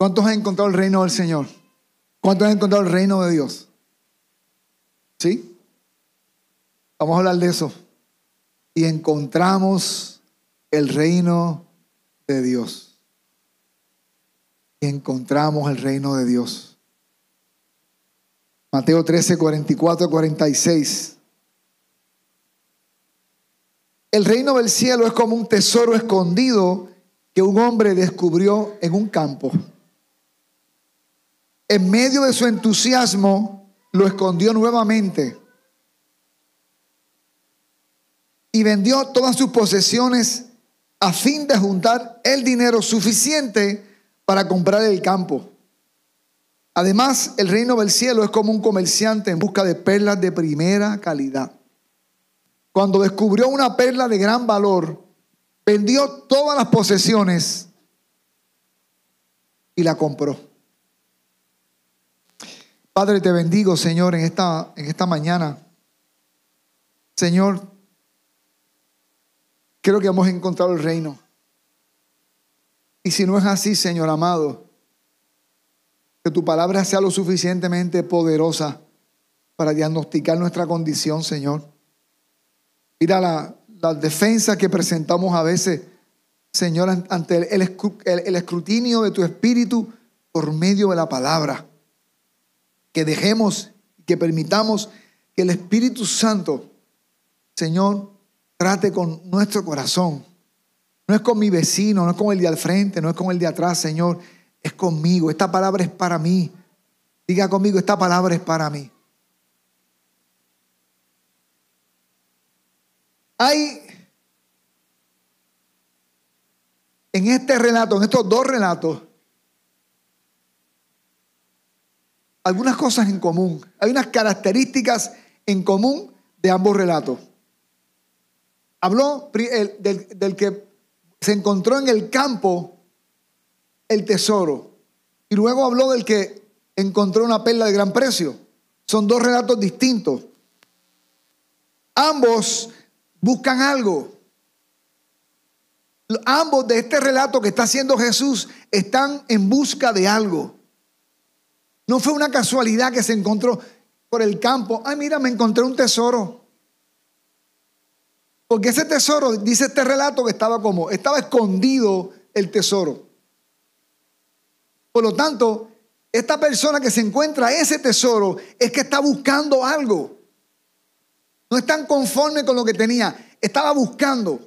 ¿Cuántos han encontrado el reino del Señor? ¿Cuántos han encontrado el reino de Dios? ¿Sí? Vamos a hablar de eso. Y encontramos el reino de Dios. Y encontramos el reino de Dios. Mateo 13, 44, 46. El reino del cielo es como un tesoro escondido que un hombre descubrió en un campo. En medio de su entusiasmo, lo escondió nuevamente y vendió todas sus posesiones a fin de juntar el dinero suficiente para comprar el campo. Además, el reino del cielo es como un comerciante en busca de perlas de primera calidad. Cuando descubrió una perla de gran valor, vendió todas las posesiones y la compró. Padre, te bendigo, Señor, en esta, en esta mañana. Señor, creo que hemos encontrado el reino. Y si no es así, Señor amado, que tu palabra sea lo suficientemente poderosa para diagnosticar nuestra condición, Señor. Mira la, la defensa que presentamos a veces, Señor, ante el, el escrutinio de tu espíritu por medio de la palabra. Que dejemos, que permitamos que el Espíritu Santo, Señor, trate con nuestro corazón. No es con mi vecino, no es con el de al frente, no es con el de atrás, Señor. Es conmigo. Esta palabra es para mí. Diga conmigo, esta palabra es para mí. Hay en este relato, en estos dos relatos, algunas cosas en común. Hay unas características en común de ambos relatos. Habló del, que se encontró en el campo el tesoro. Y luego habló del que encontró una perla de gran precio. Son dos relatos distintos. Ambos buscan algo. Ambos de este relato que está haciendo Jesús están en busca de algo. No fue una casualidad que se encontró por el campo. Ay, mira, me encontré un tesoro. Porque ese tesoro, dice este relato que estaba como, estaba escondido el tesoro. Por lo tanto, esta persona que se encuentra ese tesoro es que está buscando algo. No es tan conforme con lo que tenía, estaba buscando.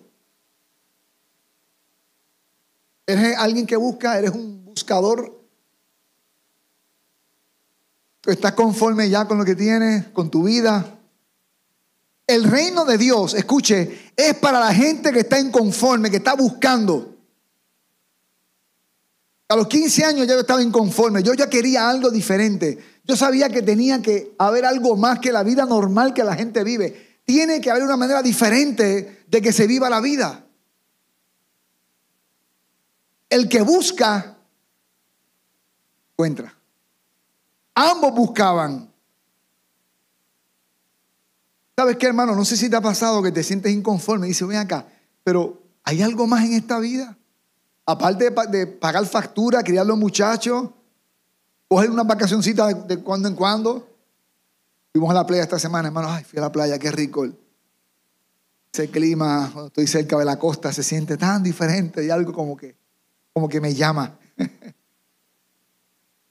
Eres alguien que busca, eres un buscador. Estás conforme ya con lo que tienes, con tu vida. El reino de Dios, escuche, es para la gente que está inconforme, que está buscando. A los 15 años ya yo estaba inconforme, yo ya quería algo diferente. Yo sabía que tenía que haber algo más que la vida normal que la gente vive. Tiene que haber una manera diferente de que se viva la vida. El que busca, encuentra. Ambos buscaban. ¿Sabes qué, hermano? No sé si te ha pasado que te sientes inconforme y dices, ven acá, pero ¿hay algo más en esta vida? Aparte de, pagar factura, criar los muchachos, coger una vacacioncita de, cuando en cuando. Fuimos a la playa esta semana, hermano. Ay, fui a la playa, qué rico. Ese clima, cuando estoy cerca de la costa, se siente tan diferente y algo como que, como que me llama.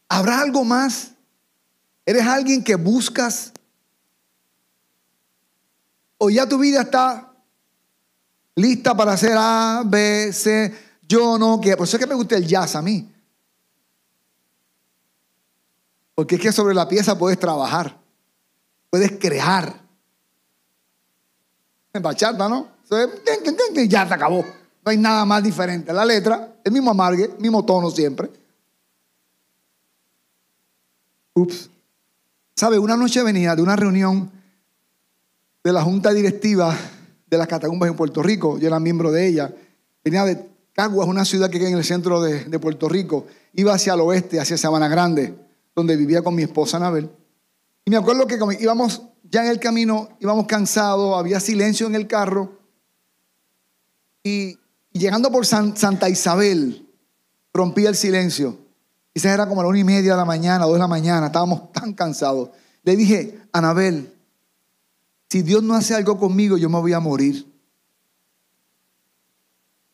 ¿Habrá algo más? ¿Eres alguien que buscas o ya tu vida está lista para hacer A, B, C, yo no quiero. Por eso es que me gusta el jazz a mí. Porque es que sobre la pieza puedes trabajar, puedes crear. En bachata, ¿no? Ya se acabó. No hay nada más diferente. La letra, el mismo amargue, mismo tono siempre. Ups. ¿Sabe? Una noche venía de una reunión de la junta directiva de las catacumbas en Puerto Rico. Yo era miembro de ella. Venía de Caguas, una ciudad que queda en el centro de, de Puerto Rico. Iba hacia el oeste, hacia Sabana Grande, donde vivía con mi esposa Anabel. Y me acuerdo que íbamos ya en el camino, íbamos cansados, había silencio en el carro. Y, llegando por Santa Isabel, rompía el silencio. Quizás era como a la una y media de la mañana, dos de la mañana, estábamos tan cansados. Le dije, Anabel, si Dios no hace algo conmigo, yo me voy a morir.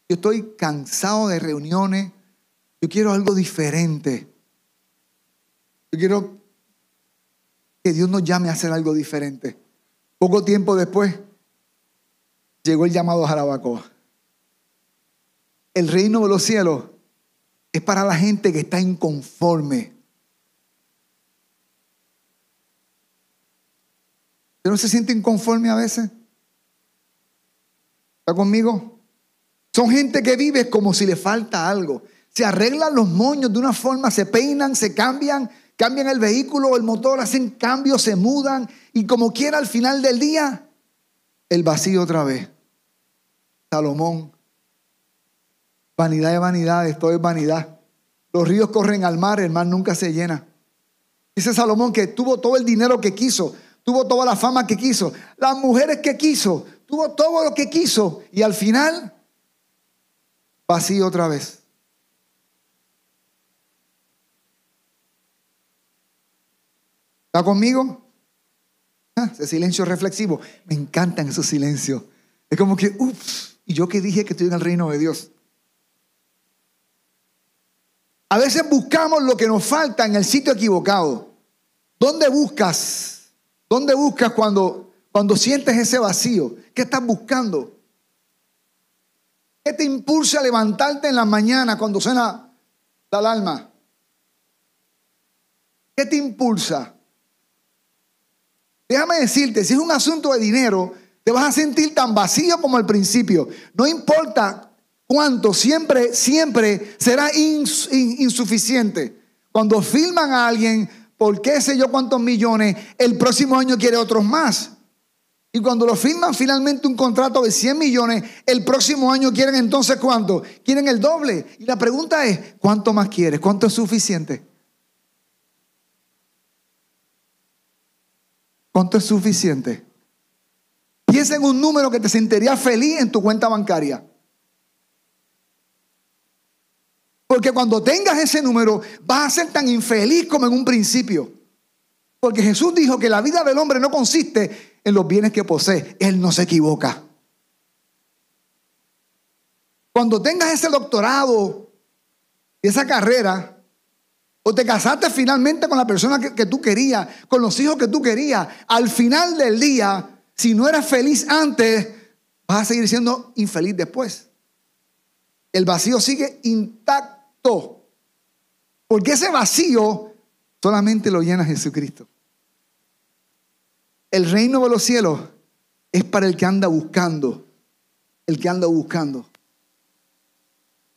Yo estoy cansado de reuniones. Yo quiero algo diferente. Yo quiero que Dios nos llame a hacer algo diferente. Poco tiempo después llegó el llamado a Jarabacoa. El reino de los cielos es para la gente que está inconforme. ¿Usted no se siente inconforme a veces? ¿Está conmigo? Son gente que vive como si le falta algo. Se arreglan los moños de una forma, se peinan, se cambian, cambian el vehículo, el motor, hacen cambios, se mudan y como quiera al final del día, el vacío otra vez. Salomón, vanidad de vanidad, esto es vanidad. Los ríos corren al mar, el mar nunca se llena. Dice Salomón que tuvo todo el dinero que quiso, tuvo toda la fama que quiso, las mujeres que quiso, tuvo todo lo que quiso y al final vacío otra vez. ¿Está conmigo? Ah, ese silencio reflexivo. Me encantan esos silencios. Es como que, ups, y yo que dije que estoy en el reino de Dios. A veces buscamos lo que nos falta en el sitio equivocado. ¿Dónde buscas? ¿Dónde buscas cuando, cuando sientes ese vacío? ¿Qué estás buscando? ¿Qué te impulsa a levantarte en la mañana cuando suena la alarma? ¿Qué te impulsa? Déjame decirte, si es un asunto de dinero, te vas a sentir tan vacío como al principio. No importa cuánto, siempre, siempre será insuficiente. Cuando filman a alguien por qué sé yo cuántos millones, el próximo año quiere otros más. Y cuando lo firman finalmente un contrato de 100 millones, el próximo año quieren entonces cuánto? Quieren el doble. Y la pregunta es, ¿cuánto más quieres? ¿Cuánto es suficiente? ¿Cuánto es suficiente? Piensa en un número que te sentiría feliz en tu cuenta bancaria. Porque cuando tengas ese número vas a ser tan infeliz como en un principio. Porque Jesús dijo que la vida del hombre no consiste en los bienes que posee. Él no se equivoca. Cuando tengas ese doctorado y esa carrera, o te casaste finalmente con la persona que, tú querías, con los hijos que tú querías, al final del día, si no eras feliz antes, vas a seguir siendo infeliz después. El vacío sigue intacto. Porque ese vacío solamente lo llena Jesucristo. El reino de los cielos es para el que anda buscando, el que anda buscando.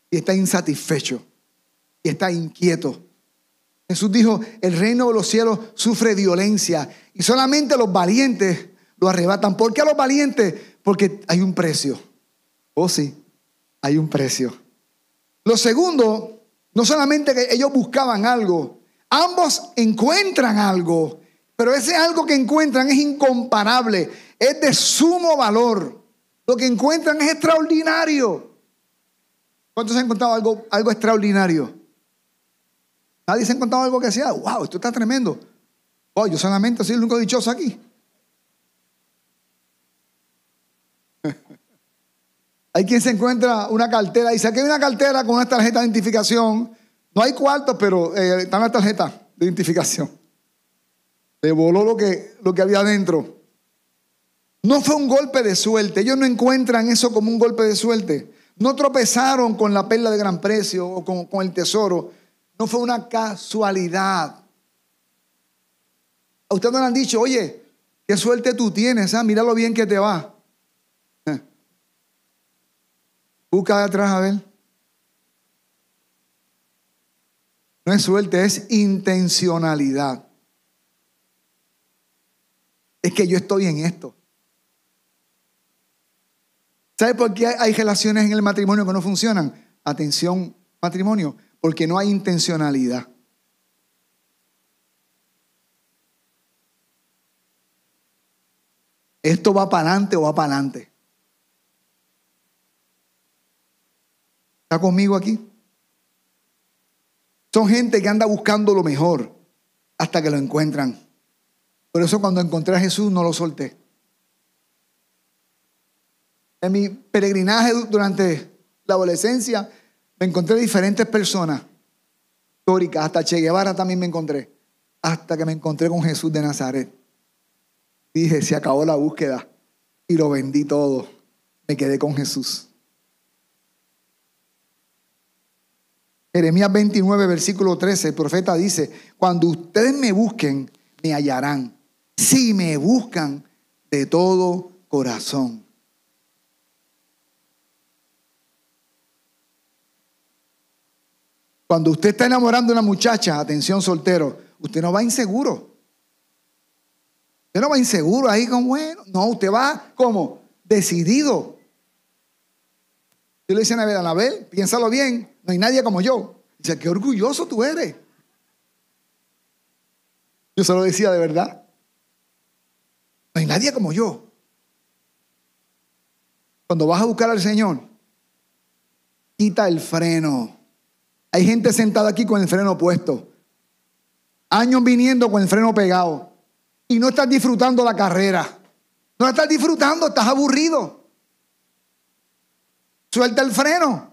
Y está insatisfecho, y está inquieto. Jesús dijo, el reino de los cielos sufre violencia y solamente los valientes lo arrebatan. ¿Por qué a los valientes? Porque hay un precio. Oh sí, hay un precio. Lo segundo, no solamente que ellos buscaban algo, ambos encuentran algo pero ese algo que encuentran es incomparable, es de sumo valor. Lo que encuentran es extraordinario. ¿Cuántos han encontrado algo, algo extraordinario? Nadie se ha encontrado algo que decía, wow, esto está tremendo. Oh, yo solamente soy el único dichoso aquí. Hay quien se encuentra una cartera y dice, aquí hay una cartera con una tarjeta de identificación. No hay cuartos, pero eh, está una tarjeta de identificación. Le voló lo que, lo que había adentro. No fue un golpe de suerte. Ellos no encuentran eso como un golpe de suerte. No tropezaron con la perla de gran precio o con, con el tesoro. No fue una casualidad. A ustedes no le han dicho, oye, qué suerte tú tienes, ¿ah? mira lo bien que te va. Busca de atrás a ver. No es suerte, es intencionalidad es que yo estoy en esto. ¿Sabe por qué hay relaciones en el matrimonio que no funcionan? Atención, matrimonio, porque no hay intencionalidad. ¿Esto va para adelante o va para adelante? ¿Está conmigo aquí? Son gente que anda buscando lo mejor hasta que lo encuentran. Por eso cuando encontré a Jesús no lo solté. En mi peregrinaje durante la adolescencia me encontré diferentes personas históricas, hasta Che Guevara también me encontré, hasta que me encontré con Jesús de Nazaret. Dije, se acabó la búsqueda y lo vendí todo. Me quedé con Jesús. Jeremías 29, versículo 13, el profeta dice, cuando ustedes me busquen, me hallarán. Si me buscan de todo corazón. Cuando usted está enamorando a una muchacha, atención soltero, usted no va inseguro. Usted no va inseguro ahí como, bueno, no, usted va como decidido. Yo le dicen a Anabel, piénsalo bien, no hay nadie como yo. Dice, qué orgulloso tú eres. Yo se lo decía de verdad. No hay nadie como yo. Cuando vas a buscar al Señor, quita el freno. Hay gente sentada aquí con el freno puesto. Años viniendo con el freno pegado. Y no estás disfrutando la carrera. No la estás disfrutando, estás aburrido. Suelta el freno.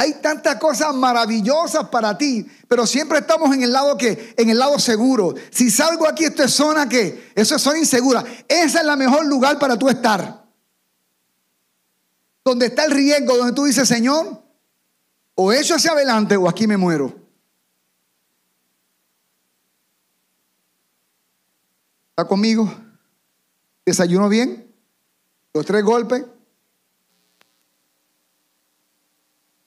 Hay tantas cosas maravillosas para ti, pero siempre estamos en el lado que, en el lado seguro. Si salgo aquí, esto es zona que, eso es zona insegura. Ese es el mejor lugar para tú estar. Donde está el riesgo, donde tú dices, Señor, o eso hacia adelante o aquí me muero. ¿Está conmigo? ¿Desayuno bien? Los tres golpes.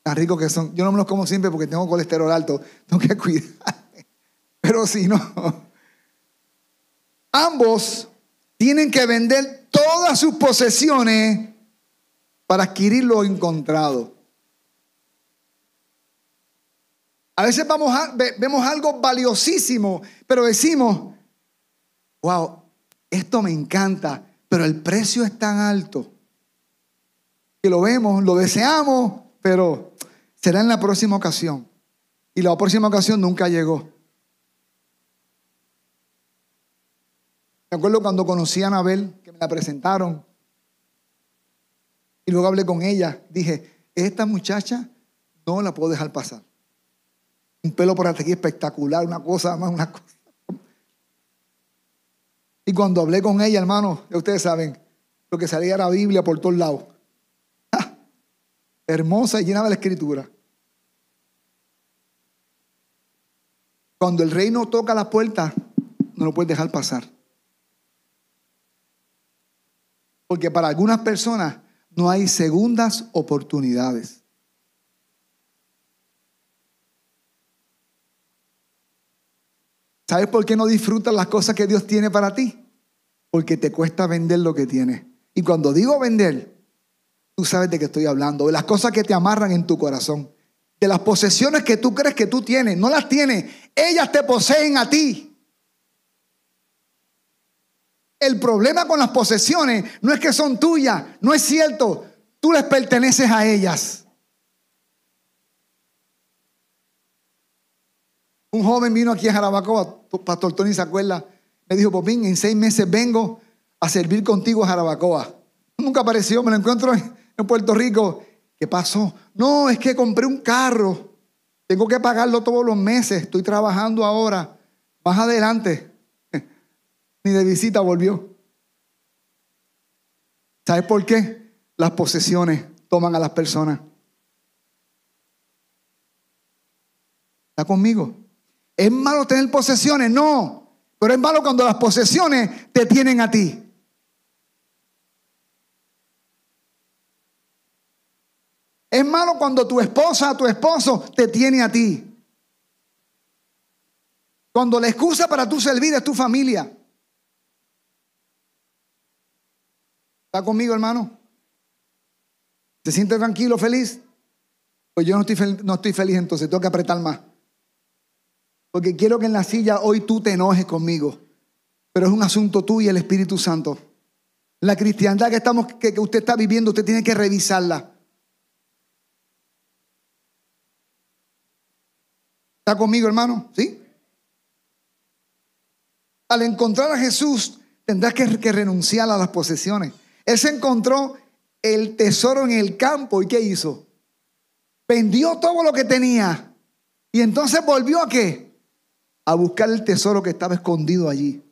Tan ricos que son. Yo no me los como siempre porque tengo colesterol alto, tengo que cuidar. Pero si no, ambos tienen que vender todas sus posesiones para adquirir lo encontrado. A veces vamos vemos algo valiosísimo, pero decimos, wow, esto me encanta, pero el precio es tan alto que lo vemos, lo deseamos, pero será en la próxima ocasión. Y la próxima ocasión nunca llegó. Me acuerdo cuando conocí a Anabel, que me la presentaron, y luego hablé con ella, dije, esta muchacha no la puedo dejar pasar. Un pelo por aquí espectacular, una cosa más, una cosa. Y cuando hablé con ella, hermano, ustedes saben, lo que salía era Biblia por todos lados hermosa y llena de la escritura. Cuando el reino toca la puerta, no lo puedes dejar pasar. Porque para algunas personas no hay segundas oportunidades. ¿Sabes por qué no disfrutas las cosas que Dios tiene para ti? Porque te cuesta vender lo que tienes. Y cuando digo vender, Tú sabes de qué estoy hablando, de las cosas que te amarran en tu corazón, de las posesiones que tú crees que tú tienes. No las tienes, ellas te poseen a ti. El problema con las posesiones no es que son tuyas, no es cierto, tú les perteneces a ellas. Un joven vino aquí a Jarabacoa, Pastor Tony se acuerda, me dijo, Popín, en seis meses vengo a servir contigo a Jarabacoa. Nunca apareció, me lo encuentro en Puerto Rico. ¿Qué pasó? No, es que compré un carro. Tengo que pagarlo todos los meses. Estoy trabajando ahora. Más adelante. Ni de visita volvió. ¿Sabes por qué? Las posesiones toman a las personas. ¿Está conmigo? ¿Es malo tener posesiones? No. Pero es malo cuando las posesiones te tienen a ti. Es malo cuando tu esposa, tu esposo te tiene a ti. Cuando la excusa para tu servir es tu familia. ¿Está conmigo, hermano? ¿Se siente tranquilo, feliz? Pues yo no estoy, no estoy feliz, entonces tengo que apretar más. Porque quiero que en la silla hoy tú te enojes conmigo. Pero es un asunto tuyo y el Espíritu Santo. La cristiandad que, estamos, que usted está viviendo, usted tiene que revisarla. ¿Está conmigo, hermano? ¿Sí? Al encontrar a Jesús, tendrás que, renunciar a las posesiones. Él se encontró el tesoro en el campo y ¿qué hizo? Vendió todo lo que tenía y entonces volvió a qué? A buscar el tesoro que estaba escondido allí.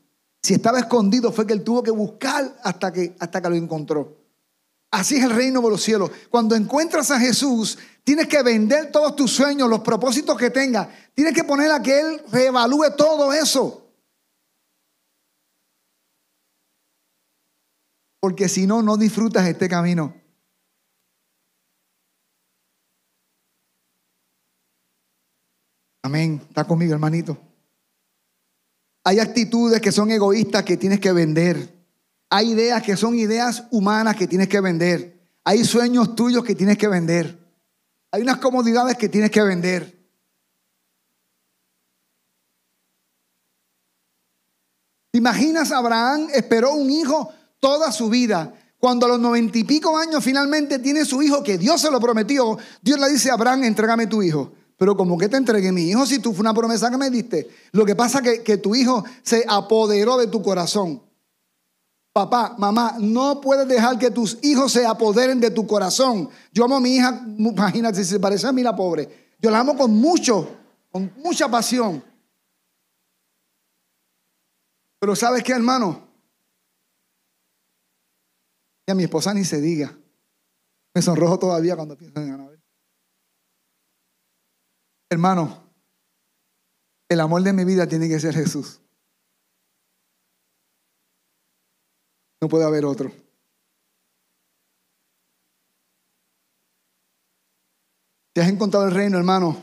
Si estaba escondido fue que él tuvo que buscar hasta que, hasta que lo encontró. Así es el reino de los cielos. Cuando encuentras a Jesús, tienes que vender todos tus sueños, los propósitos que tengas. Tienes que poner a que Él reevalúe todo eso. Porque si no, no disfrutas este camino. Amén. Está conmigo, hermanito. Hay actitudes que son egoístas que tienes que vender. Hay ideas que son ideas humanas que tienes que vender. Hay sueños tuyos que tienes que vender. Hay unas comodidades que tienes que vender. ¿Te imaginas? Abraham esperó un hijo toda su vida. Cuando a los noventa y pico años finalmente tiene su hijo, que Dios se lo prometió, Dios le dice a Abraham, entrégame tu hijo. Pero como que te entregué mi hijo si tú fue una promesa que me diste. Lo que pasa es que, que tu hijo se apoderó de tu corazón. Papá, mamá, no puedes dejar que tus hijos se apoderen de tu corazón. Yo amo a mi hija, imagínate, si se parece a mí la pobre. Yo la amo con mucho, con mucha pasión. Pero ¿sabes qué, hermano? Y a mi esposa ni se diga. Me sonrojo todavía cuando pienso en Anabel. Hermano, el amor de mi vida tiene que ser Jesús. No puede haber otro. Si has encontrado el reino, hermano,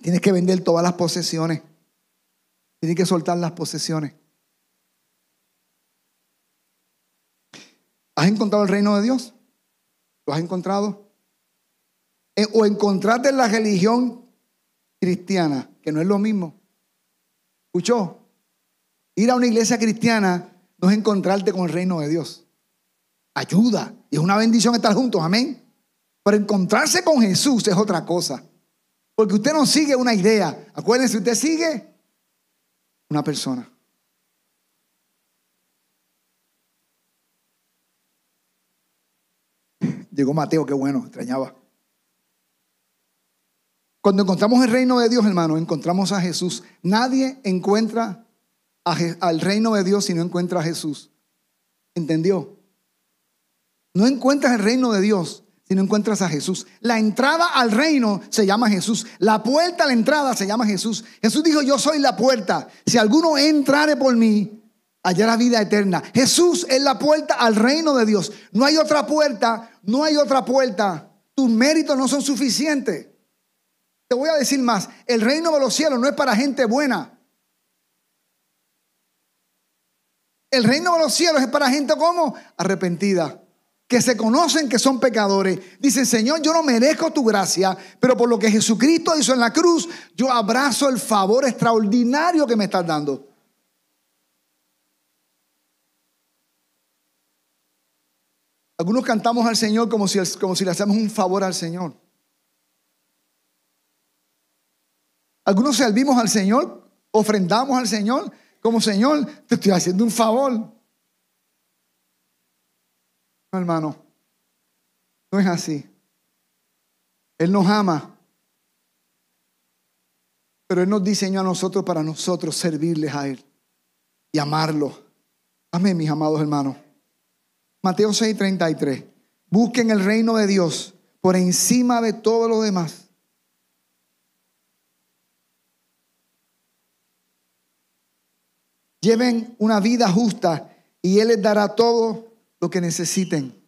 tienes que vender todas las posesiones. Tienes que soltar las posesiones. ¿Has encontrado el reino de Dios? ¿Lo has encontrado? Eh, o encontrarte en la religión cristiana, que no es lo mismo. ¿Escuchó? Ir a una iglesia cristiana no es encontrarte con el reino de Dios. Ayuda. Y es una bendición estar juntos, amén. Pero encontrarse con Jesús es otra cosa. Porque usted no sigue una idea. Acuérdense, usted sigue una persona. Llegó Mateo, qué bueno, extrañaba. Cuando encontramos el reino de Dios, hermano, encontramos a Jesús. Nadie encuentra al reino de Dios si no encuentra a Jesús. ¿Entendió? No encuentras el reino de Dios si no encuentras a Jesús. La entrada al reino se llama Jesús. La puerta a la entrada se llama Jesús. Jesús dijo, yo soy la puerta. Si alguno entrare por mí, hallará vida eterna. Jesús es la puerta al reino de Dios. No hay otra puerta, no hay otra puerta. Tus méritos no son suficientes. Te voy a decir más, el reino de los cielos no es para gente buena. El reino de los cielos es para gente como arrepentida, que se conocen que son pecadores. Dicen, Señor, yo no merezco tu gracia, pero por lo que Jesucristo hizo en la cruz, yo abrazo el favor extraordinario que me estás dando. Algunos cantamos al Señor como si, como si le hacemos un favor al Señor. Algunos servimos al Señor, ofrendamos al Señor, como Señor, te estoy haciendo un favor. No, hermano, no es así. Él nos ama, pero Él nos diseñó a nosotros para nosotros servirles a Él y amarlo. Amén, mis amados hermanos. Mateo 6:33. Busquen el reino de Dios por encima de todo lo demás Lleven una vida justa y Él les dará todo lo que necesiten.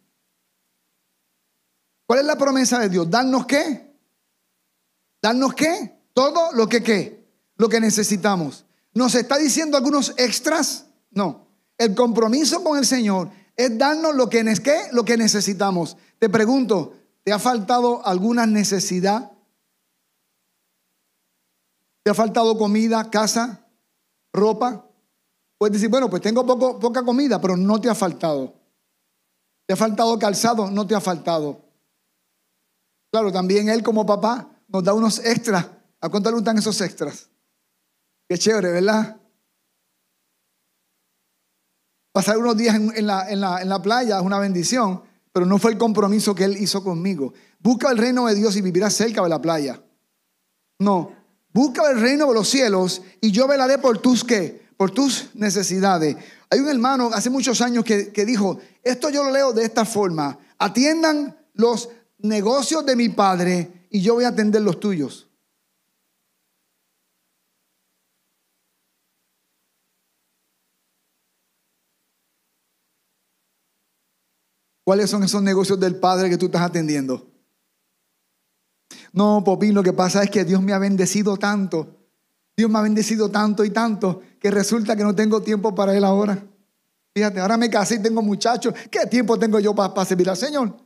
¿Cuál es la promesa de Dios? ¿Darnos qué? ¿Darnos qué? Todo lo que qué? Lo que necesitamos. ¿Nos está diciendo algunos extras? No. El compromiso con el Señor es darnos lo que, ¿qué? Lo que necesitamos. Te pregunto, ¿te ha faltado alguna necesidad? ¿Te ha faltado comida, casa, ropa? Puedes decir, bueno, pues tengo poca comida, pero no te ha faltado. ¿Te ha faltado calzado? No te ha faltado. Claro, también Él como papá nos da unos extras ¿A cuánto le gustan esos extras? Qué chévere, ¿verdad? Pasar unos días en, la, en la playa es una bendición, pero no fue el compromiso que Él hizo conmigo. Busca el reino de Dios y vivirás cerca de la playa. No, busca el reino de los cielos y yo velaré por tus qué, por tus necesidades. Hay un hermano hace muchos años que, que dijo, esto yo lo leo de esta forma, atiendan los negocios de mi padre y yo voy a atender los tuyos. ¿Cuáles son esos negocios del Padre que tú estás atendiendo? No, Popín, lo que pasa es que Dios me ha bendecido tanto. Dios me ha bendecido tanto y tanto que resulta que no tengo tiempo para Él ahora. Fíjate, ahora me casé y tengo muchachos. ¿Qué tiempo tengo yo para, servir al Señor?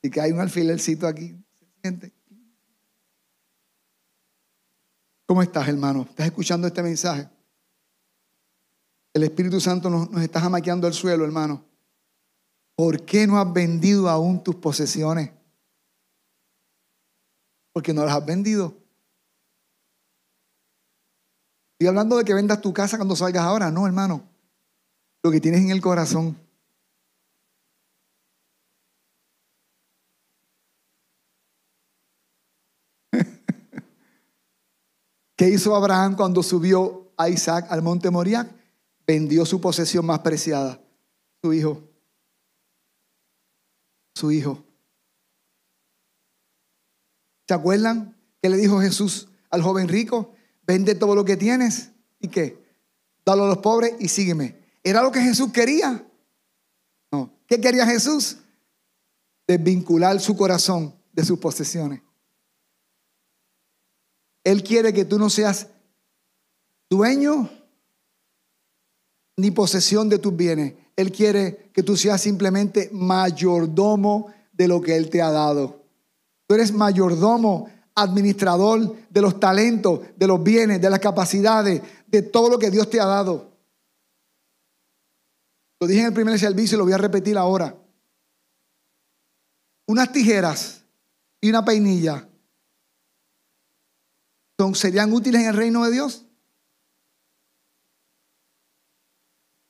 Y que hay un alfilercito aquí. ¿Se ¿Cómo estás, hermano? ¿Estás escuchando este mensaje? El Espíritu Santo nos, está jamaqueando el suelo, hermano. ¿Por qué no has vendido aún tus posesiones? Porque no las has vendido. Estoy hablando de que vendas tu casa cuando salgas ahora. No, hermano. Lo que tienes en el corazón. ¿Qué hizo Abraham cuando subió a Isaac al monte Moriah? Vendió su posesión más preciada, su hijo. Su hijo. ¿Se acuerdan que le dijo Jesús al joven rico? Vende todo lo que tienes y qué? Dalo a los pobres y sígueme. ¿Era lo que Jesús quería? No. ¿Qué quería Jesús? Desvincular su corazón de sus posesiones. Él quiere que tú no seas dueño ni posesión de tus bienes. Él quiere que tú seas simplemente mayordomo de lo que Él te ha dado. Tú eres mayordomo, administrador de los talentos, de los bienes, de las capacidades, de todo lo que Dios te ha dado. Lo dije en el primer servicio y lo voy a repetir ahora. Unas tijeras y una peinilla ¿serían útiles en el reino de Dios?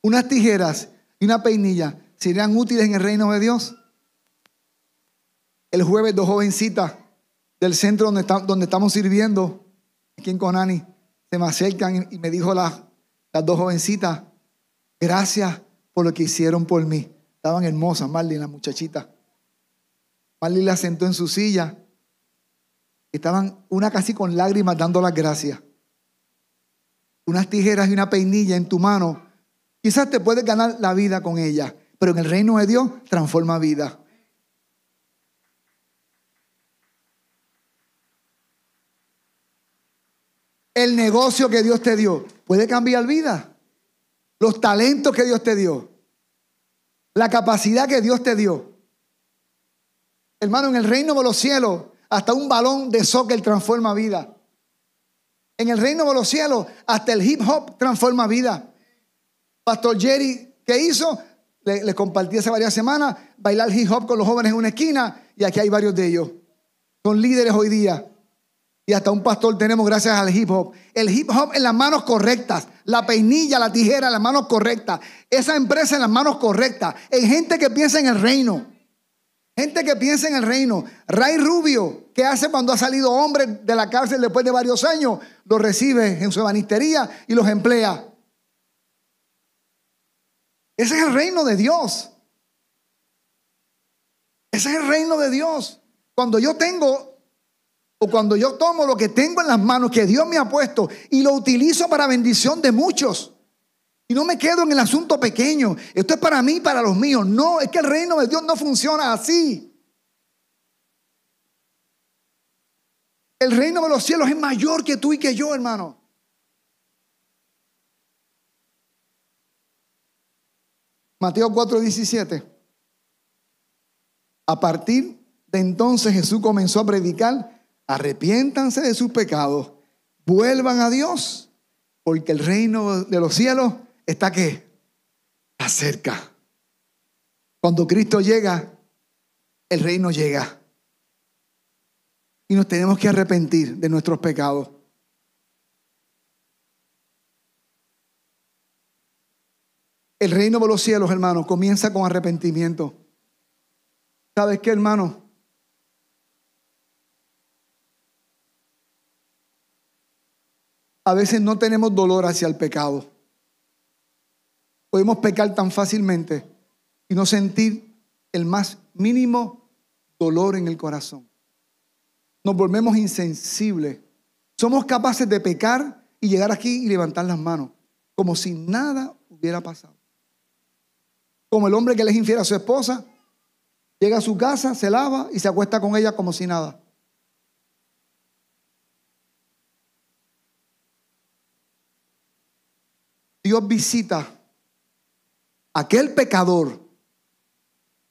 Unas tijeras y una peinilla serían útiles en el reino de Dios. El jueves dos jovencitas del centro donde, estamos sirviendo, aquí en Conani, se me acercan y me dijo las, las dos jovencitas, gracias por lo que hicieron por mí. Estaban hermosas, Marlene, la muchachita. Marlene la sentó en su silla Estaban una casi con lágrimas dando las gracias. Unas tijeras y una peinilla en tu mano. Quizás te puedes ganar la vida con ella, pero en el reino de Dios transforma vida. El negocio que Dios te dio puede cambiar vida. Los talentos que Dios te dio. La capacidad que Dios te dio. Hermano, en el reino de los cielos hasta un balón de soccer transforma vida. En el reino de los cielos, hasta el hip hop transforma vida. Pastor Jerry, ¿qué hizo? Le compartí hace varias semanas, bailar hip hop con los jóvenes en una esquina y aquí hay varios de ellos. Son líderes hoy día. Y hasta un pastor tenemos gracias al hip hop. El hip hop en las manos correctas. La peinilla, la tijera en las manos correctas. Esa empresa en las manos correctas. En gente que piensa en el reino. Gente que piensa en el reino. Ray Rubio, ¿qué hace cuando ha salido hombre de la cárcel después de varios años? Los recibe en su ebanistería y los emplea. Ese es el reino de Dios. Ese es el reino de Dios. Cuando yo tengo o cuando yo tomo lo que tengo en las manos que Dios me ha puesto y lo utilizo para bendición de muchos. Y no me quedo en el asunto pequeño. Esto es para mí para los míos. No, es que el reino de Dios no funciona así. El reino de los cielos es mayor que tú y que yo, hermano. Mateo 4:17. A partir de entonces Jesús comenzó a predicar, arrepiéntanse de sus pecados, vuelvan a Dios, porque el reino de los cielos está que acerca. Cuando Cristo llega, el reino llega. Y nos tenemos que arrepentir de nuestros pecados. El reino de los cielos, hermanos, comienza con arrepentimiento. ¿Sabes qué, hermano? A veces no tenemos dolor hacia el pecado. Podemos pecar tan fácilmente y no sentir el más mínimo dolor en el corazón. Nos volvemos insensibles. Somos capaces de pecar y llegar aquí y levantar las manos, como si nada hubiera pasado. Como el hombre que le es infiel a su esposa, llega a su casa, se lava y se acuesta con ella como si nada. Dios visita a aquel pecador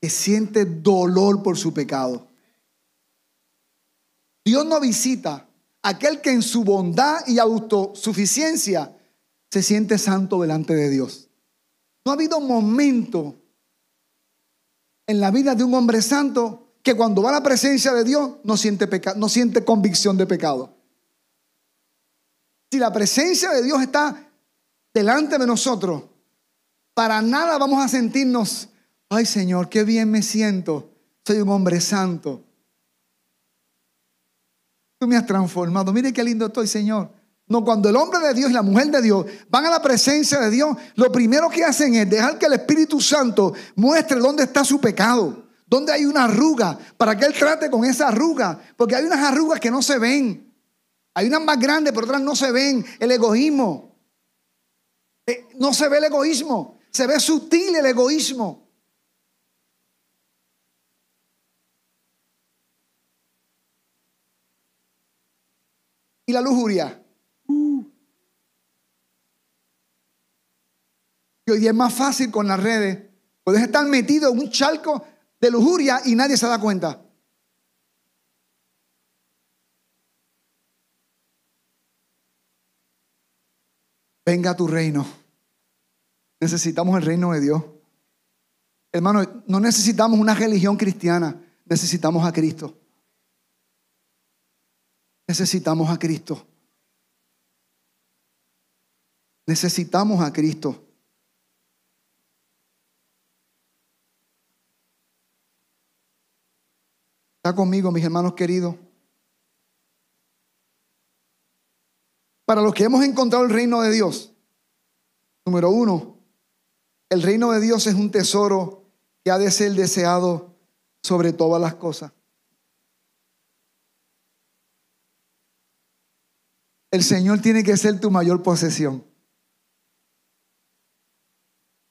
que siente dolor por su pecado. Dios no visita a aquel que en su bondad y autosuficiencia se siente santo delante de Dios. No ha habido momento en la vida de un hombre santo que cuando va a la presencia de Dios no siente, no siente convicción de pecado. Si la presencia de Dios está delante de nosotros, para nada vamos a sentirnos, ay Señor, qué bien me siento, soy un hombre santo. Tú me has transformado, mire qué lindo estoy, Señor. No, cuando el hombre de Dios y la mujer de Dios van a la presencia de Dios, lo primero que hacen es dejar que el Espíritu Santo muestre dónde está su pecado, dónde hay una arruga, para que Él trate con esa arruga, porque hay unas arrugas que no se ven. Hay unas más grandes, pero otras no se ven. El egoísmo. Eh, no se ve el egoísmo, se ve sutil el egoísmo. Y la lujuria. Hoy día es más fácil con las redes. Puedes estar metido en un charco de lujuria y nadie se da cuenta. Venga a tu reino. Necesitamos el reino de Dios. Hermano, no necesitamos una religión cristiana, necesitamos a Cristo. Necesitamos a Cristo. Necesitamos a Cristo. Conmigo, mis hermanos queridos? Para los que hemos encontrado el reino de Dios, número uno, el reino de Dios es un tesoro que ha de ser deseado sobre todas las cosas. El Señor tiene que ser tu mayor posesión.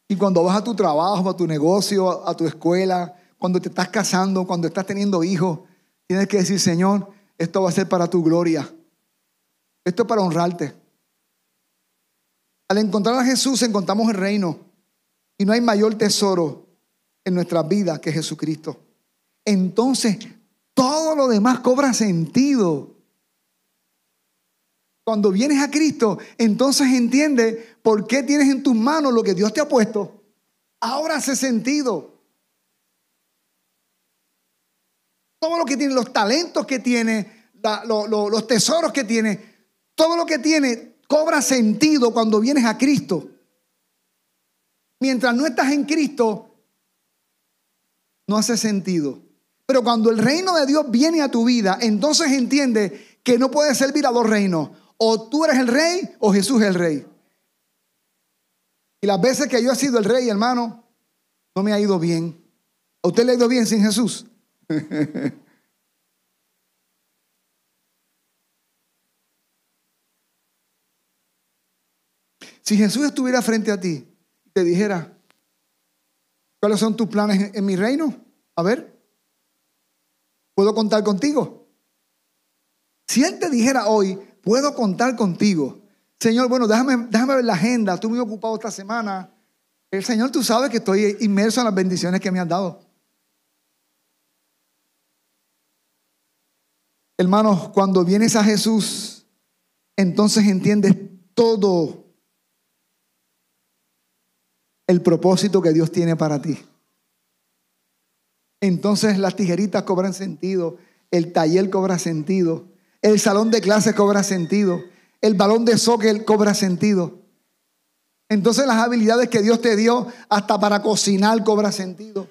Y cuando vas a tu trabajo, a tu negocio, a tu escuela, cuando te estás casando, cuando estás teniendo hijos, tienes que decir, Señor, esto va a ser para tu gloria. Esto es para honrarte. Al encontrar a Jesús encontramos el reino. Y no hay mayor tesoro en nuestra vida que Jesucristo. Entonces, todo lo demás cobra sentido. Cuando vienes a Cristo, entonces entiende por qué tienes en tus manos lo que Dios te ha puesto. Ahora hace sentido. Todo lo que tiene, los talentos que tiene, los tesoros que tiene, todo lo que tiene cobra sentido cuando vienes a Cristo. Mientras no estás en Cristo, no hace sentido. Pero cuando el reino de Dios viene a tu vida, entonces entiende que no puedes servir a dos reinos. O tú eres el rey o Jesús es el rey. Y las veces que yo he sido el rey, hermano, no me ha ido bien. ¿A usted le ha ido bien sin Jesús? si Jesús estuviera frente a ti y te dijera, ¿cuáles son tus planes en mi reino? A ver, ¿puedo contar contigo? Si Él te dijera hoy, puedo contar contigo. Señor, bueno, déjame, déjame ver la agenda, estoy muy ocupado esta semana. El Señor, tú sabes que estoy inmerso en las bendiciones que me has dado. Hermanos, cuando vienes a Jesús, entonces entiendes todo el propósito que Dios tiene para ti. entonces las tijeritas cobran sentido, el taller cobra sentido, el salón de clases cobra sentido, el balón de soccer cobra sentido. Entonces las habilidades que Dios te dio hasta para cocinar cobra sentido.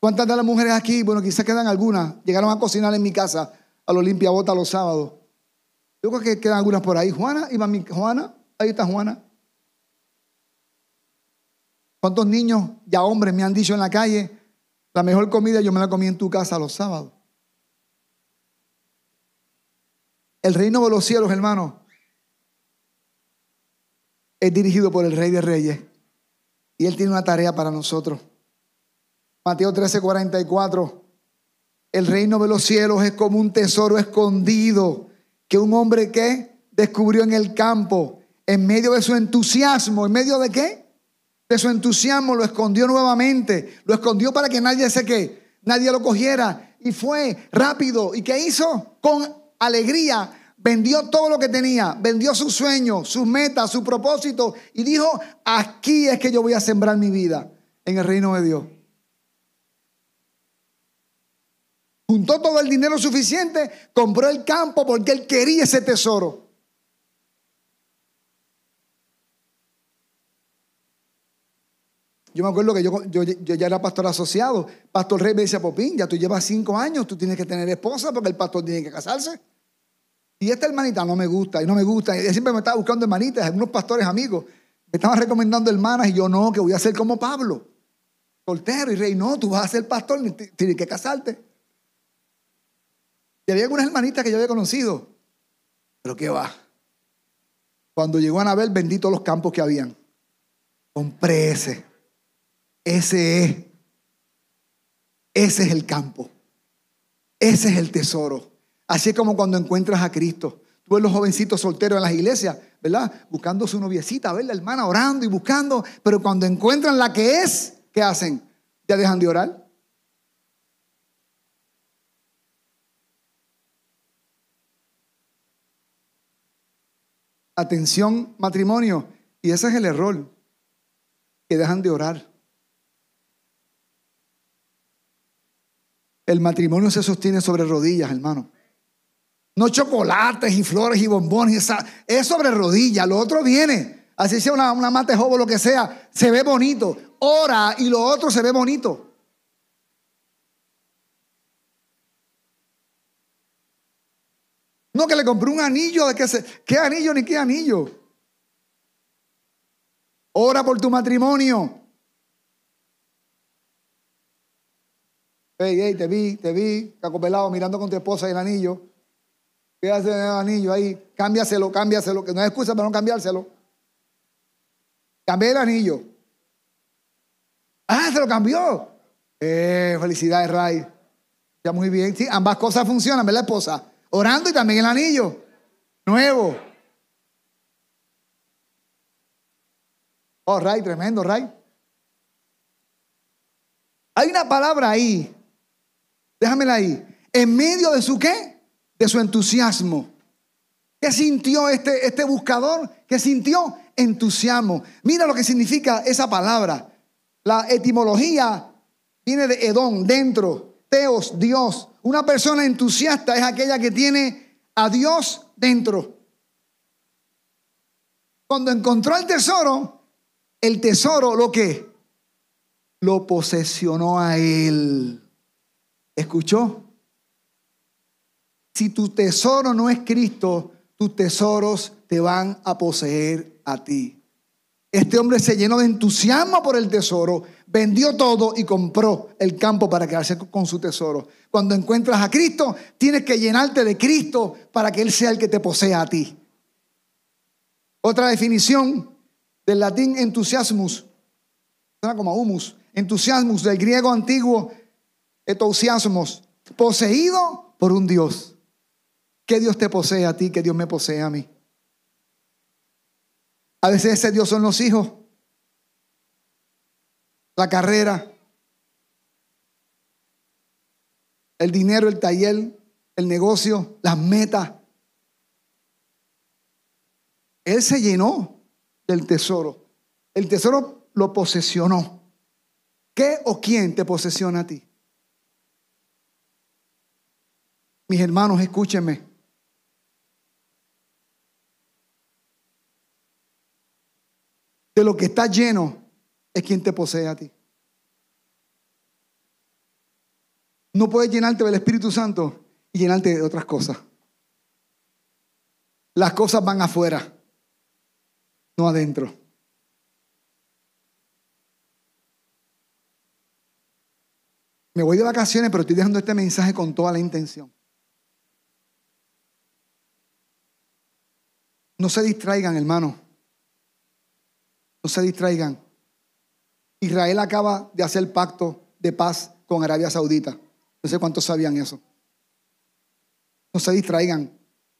¿Cuántas de las mujeres aquí, bueno, quizás quedan algunas, llegaron a cocinar en mi casa a lo limpia bota los sábados? Yo creo que quedan algunas por ahí. Juana, iba mi Juana, ahí está Juana. ¿Cuántos niños, ya hombres, me han dicho en la calle, la mejor comida yo me la comí en tu casa los sábados? El reino de los cielos, hermano, es dirigido por el Rey de Reyes. Y Él tiene una tarea para nosotros. Mateo 13, 44. El reino de los cielos es como un tesoro escondido que un hombre que descubrió en el campo, en medio de su entusiasmo, en medio de qué? De su entusiasmo lo escondió nuevamente, lo escondió para que nadie se qué, nadie lo cogiera y fue rápido. ¿Y qué hizo? Con alegría vendió todo lo que tenía, vendió sus sueños, sus metas, su propósito y dijo, aquí es que yo voy a sembrar mi vida en el reino de Dios. Juntó todo el dinero suficiente, compró el campo porque él quería ese tesoro. Yo me acuerdo que yo, ya era pastor asociado. Pastor Rey me dice, Popín, ya tú llevas cinco años, tú tienes que tener esposa porque el pastor tiene que casarse. Y esta hermanita no me gusta, y no me gusta. Y siempre me estaba buscando hermanitas, algunos pastores amigos. Me estaban recomendando hermanas y yo no, que voy a ser como Pablo. Soltero y rey, no, tú vas a ser pastor, tienes que casarte. Y había algunas hermanitas que yo había conocido. Pero qué va. Cuando llegó Anabel, vendí todos los campos que habían. Compré ese. Ese es. Ese es el campo. Ese es el tesoro. Así es como cuando encuentras a Cristo. Tú ves los jovencitos solteros en las iglesias, ¿verdad? Buscando su noviecita, ver la hermana orando y buscando. Pero cuando encuentran la que es, ¿qué hacen? ¿Ya dejan de orar? Atención, matrimonio. Y ese es el error, que dejan de orar. El matrimonio se sostiene sobre rodillas, hermano. No chocolates y flores y bombones. Es sobre rodillas. Lo otro viene. Así sea una, una mate joven, lo que sea. Se ve bonito. Ora y lo otro se ve bonito. No que le compré un anillo de que se, ¿qué anillo ni qué anillo? Ora por tu matrimonio. Hey, hey, te vi, te vi, cacopelado, mirando con tu esposa el anillo. ¿Qué hace el anillo ahí? Cámbiaselo, cámbiaselo, que no es excusa para no cambiárselo. Cambié el anillo. Ah, se lo cambió. Eh, felicidades, Ray. Ya muy bien. Sí, ambas cosas funcionan, ¿verdad, esposa? Orando y también el anillo. Nuevo. Oh, Ray, tremendo, Ray. Hay una palabra ahí. Déjamela ahí. En medio de su qué? de su entusiasmo. ¿Qué sintió este, este buscador? ¿Qué sintió? Entusiasmo. Mira lo que significa esa palabra. La etimología viene de Edón, dentro. Teos, Dios. Una persona entusiasta es aquella que tiene a Dios dentro. Cuando encontró el tesoro, el tesoro lo que lo posesionó a él. ¿Escuchó? Si tu tesoro no es Cristo, tus tesoros te van a poseer a ti. Este hombre se llenó de entusiasmo por el tesoro, vendió todo y compró el campo para quedarse con su tesoro. Cuando encuentras a Cristo, tienes que llenarte de Cristo para que Él sea el que te posea a ti. Otra definición del latín entusiasmus, suena como humus, entusiasmus del griego antiguo etousiasmos, poseído por un Dios. Que Dios te posee a ti, que Dios me posee a mí. A veces ese Dios son los hijos, la carrera, el dinero, el taller, el negocio, las metas. Él se llenó del tesoro. El tesoro lo posesionó. ¿Qué o quién te posesiona a ti? Mis hermanos, escúchenme. De lo que está lleno es quien te posee a ti. No puedes llenarte del Espíritu Santo y llenarte de otras cosas. Las cosas van afuera, no adentro. Me voy de vacaciones, pero estoy dejando este mensaje con toda la intención. No se distraigan, hermano. No se distraigan. Israel acaba de hacer pacto de paz con Arabia Saudita. No sé cuántos sabían eso. No se distraigan.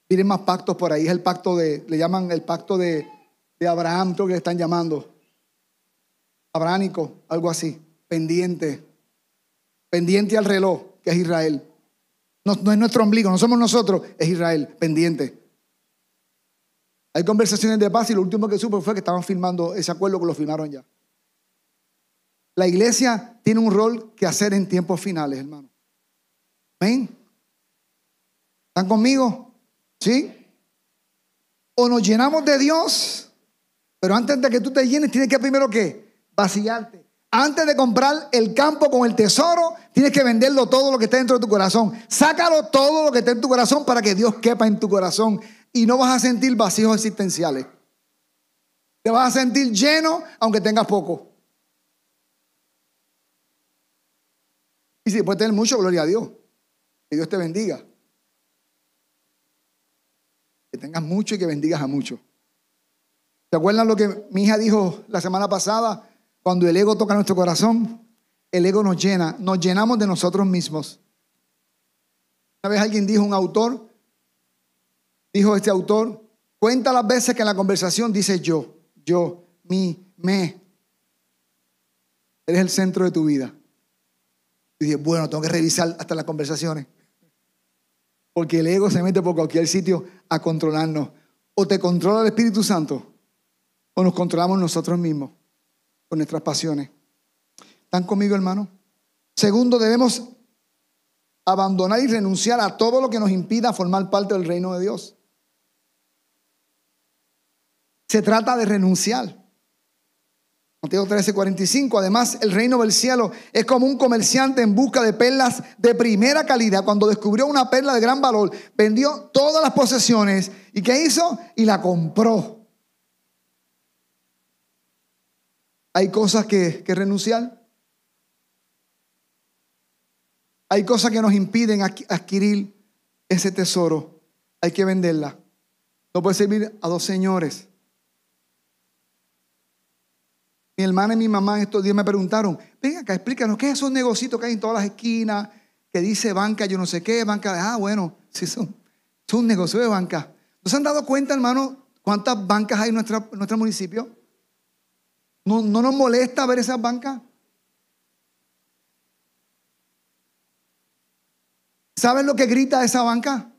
Miren más pactos por ahí. Es el pacto de, le llaman el pacto de, de Abraham, creo que le están llamando. Abrahámico, algo así. Pendiente. Pendiente al reloj, que es Israel. No, no es nuestro ombligo, no somos nosotros, es Israel, pendiente. Hay conversaciones de paz y lo último que supe fue que estaban firmando ese acuerdo que lo firmaron ya. La iglesia tiene un rol que hacer en tiempos finales, hermano. ¿Ven? ¿Están conmigo? ¿Sí? O nos llenamos de Dios, pero antes de que tú te llenes, tienes que primero qué? Vaciarte. Antes de comprar el campo con el tesoro, tienes que venderlo todo lo que está dentro de tu corazón. Sácalo todo lo que está en tu corazón para que Dios quepa en tu corazón y no vas a sentir vacíos existenciales. Te vas a sentir lleno aunque tengas poco. Y si puedes tener mucho, gloria a Dios. Que Dios te bendiga. Que tengas mucho y que bendigas a muchos. ¿Se acuerdan lo que mi hija dijo la semana pasada? Cuando el ego toca nuestro corazón, el ego nos llena, nos llenamos de nosotros mismos. Una vez alguien dijo, un autor, dijo este autor, cuenta las veces que en la conversación dice yo, yo, mi, me. Eres el centro de tu vida. Y dije, bueno, tengo que revisar hasta las conversaciones. Porque el ego se mete por cualquier sitio a controlarnos. O te controla el Espíritu Santo, o nos controlamos nosotros mismos con nuestras pasiones. ¿Están conmigo, hermano? Segundo, debemos abandonar y renunciar a todo lo que nos impida formar parte del reino de Dios. Se trata de renunciar. Mateo 13, 45. Además, el reino del cielo es como un comerciante en busca de perlas de primera calidad. Cuando descubrió una perla de gran valor, vendió todas las posesiones. ¿Y qué hizo? Y la compró. Hay cosas que, que renunciar. Hay cosas que nos impiden adquirir ese tesoro. Hay que venderla. No puede servir a dos señores. Mi hermana y mi mamá estos días me preguntaron, venga acá, explícanos, ¿qué es esos negocios que hay en todas las esquinas? Que dice banca, yo no sé qué, banca ah, bueno, sí son, son negocios de banca. ¿No se han dado cuenta, hermano, cuántas bancas hay en, nuestra, nuestro municipio? ¿No, ¿No nos molesta ver esas bancas? ¿Sabes lo que grita esa banca?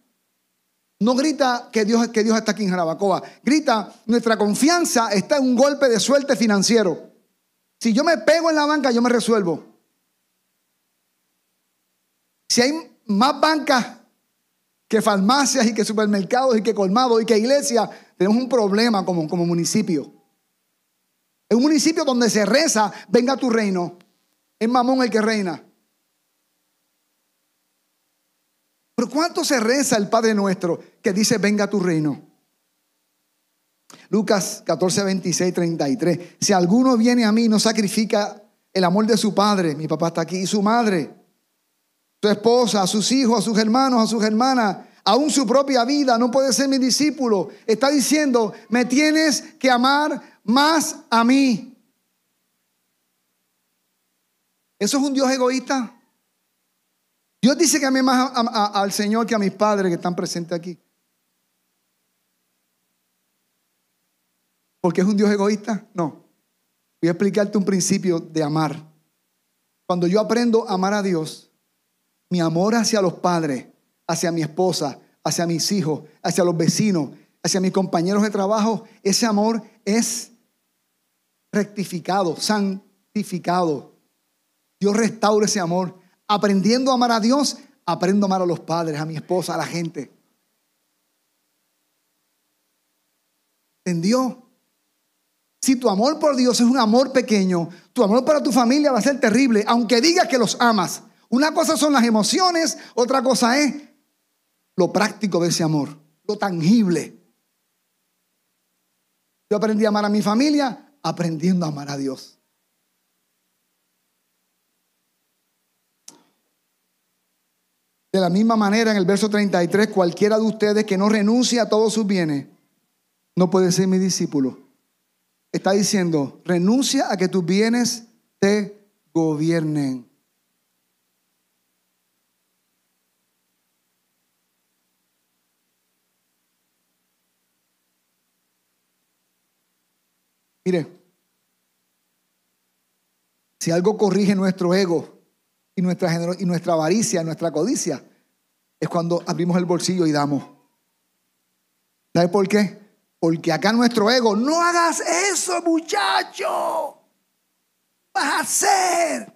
No grita que Dios, que Dios está aquí en Jarabacoa. Grita, nuestra confianza está en un golpe de suerte financiero. Si yo me pego en la banca, yo me resuelvo. Si hay más bancas que farmacias y que supermercados y que colmados y que iglesias, tenemos un problema como, como municipio. En un municipio donde se reza, venga tu reino. Es Mamón el que reina. Pero ¿cuánto se reza el Padre nuestro que dice, venga tu reino? Lucas 14, 26, 33. Si alguno viene a mí no sacrifica el amor de su padre, mi papá está aquí, y su madre, su esposa, a sus hijos, a sus hermanos, a sus hermanas, aún su propia vida, no puede ser mi discípulo. Está diciendo, me tienes que amar más a mí. ¿Eso es un Dios egoísta? Dios dice que ame más al Señor que a mis padres que están presentes aquí. ¿Porque es un Dios egoísta? No. Voy a explicarte un principio de amar. Cuando yo aprendo a amar a Dios, mi amor hacia los padres, hacia mi esposa, hacia mis hijos, hacia los vecinos, hacia mis compañeros de trabajo, ese amor es rectificado, santificado. Dios restaura ese amor. Aprendiendo a amar a Dios, aprendo a amar a los padres, a mi esposa, a la gente. ¿Entendió? Si tu amor por Dios es un amor pequeño, tu amor para tu familia va a ser terrible, aunque digas que los amas. Una cosa son las emociones, otra cosa es lo práctico de ese amor, lo tangible. Yo aprendí a amar a mi familia aprendiendo a amar a Dios. De la misma manera, en el verso 33, cualquiera de ustedes que no renuncie a todos sus bienes, no puede ser mi discípulo. Está diciendo, renuncia a que tus bienes te gobiernen. Mire, si algo corrige nuestro ego y nuestra, y nuestra avaricia, nuestra codicia, es cuando abrimos el bolsillo y damos. ¿Sabe por qué? Porque acá nuestro ego, no hagas eso, muchacho. Vas a hacer.